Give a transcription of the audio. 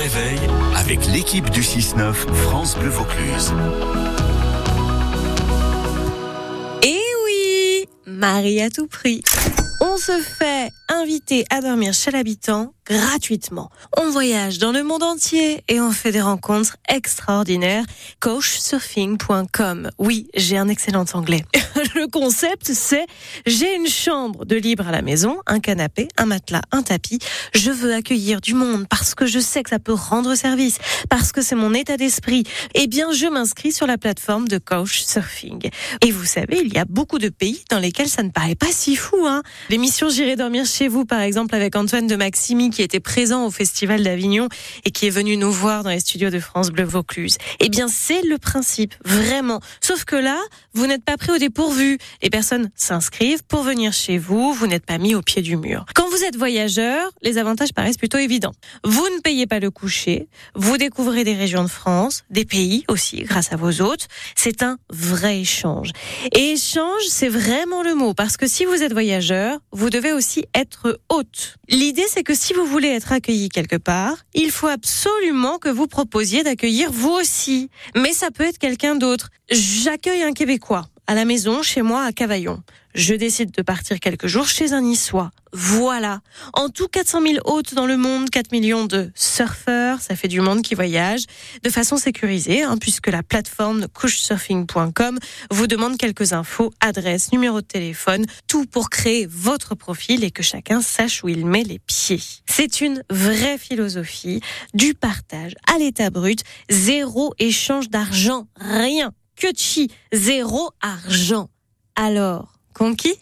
réveil avec l'équipe du 6-9 France Bleu Vaucluse. Et Eh oui, Marie à tout prix. On se fait inviter à dormir chez l'habitant gratuitement. On voyage dans le monde entier et on fait des rencontres extraordinaires. Couchsurfing.com. Oui, j'ai un excellent anglais. le concept, c'est j'ai une chambre de libre à la maison, un canapé, un matelas, un tapis. Je veux accueillir du monde parce que je sais que ça peut rendre service, parce que c'est mon état d'esprit. Eh bien, je m'inscris sur la plateforme de Couchsurfing. Et vous savez, il y a beaucoup de pays dans lesquels ça ne paraît pas si fou. Hein L'émission J'irai dormir chez vous, par exemple, avec Antoine de Maximi, qui était présent au Festival d'Avignon et qui est venu nous voir dans les studios de France Bleu Vaucluse. Eh bien, c'est le principe, vraiment. Sauf que là, vous n'êtes pas pris au dépourvu. Les personnes s'inscrivent pour venir chez vous, vous n'êtes pas mis au pied du mur. Quand vous êtes voyageur, les avantages paraissent plutôt évidents. Vous ne payez pas le coucher, vous découvrez des régions de France, des pays aussi, grâce à vos hôtes. C'est un vrai échange. Et échange, c'est vraiment le mot, parce que si vous êtes voyageur, vous devez aussi être hôte. L'idée, c'est que si vous voulez être accueilli quelque part, il faut absolument que vous proposiez d'accueillir vous aussi. Mais ça peut être quelqu'un d'autre. J'accueille un Québécois à la maison, chez moi, à Cavaillon. Je décide de partir quelques jours chez un Niçois. Voilà. En tout, 400 000 hôtes dans le monde, 4 millions de surfeurs, ça fait du monde qui voyage de façon sécurisée, hein, puisque la plateforme couchsurfing.com vous demande quelques infos, adresse, numéro de téléphone, tout pour créer votre profil et que chacun sache où il met les pieds. C'est une vraie philosophie du partage à l'état brut, zéro échange d'argent, rien. Que chi, zéro argent. Alors, conquis?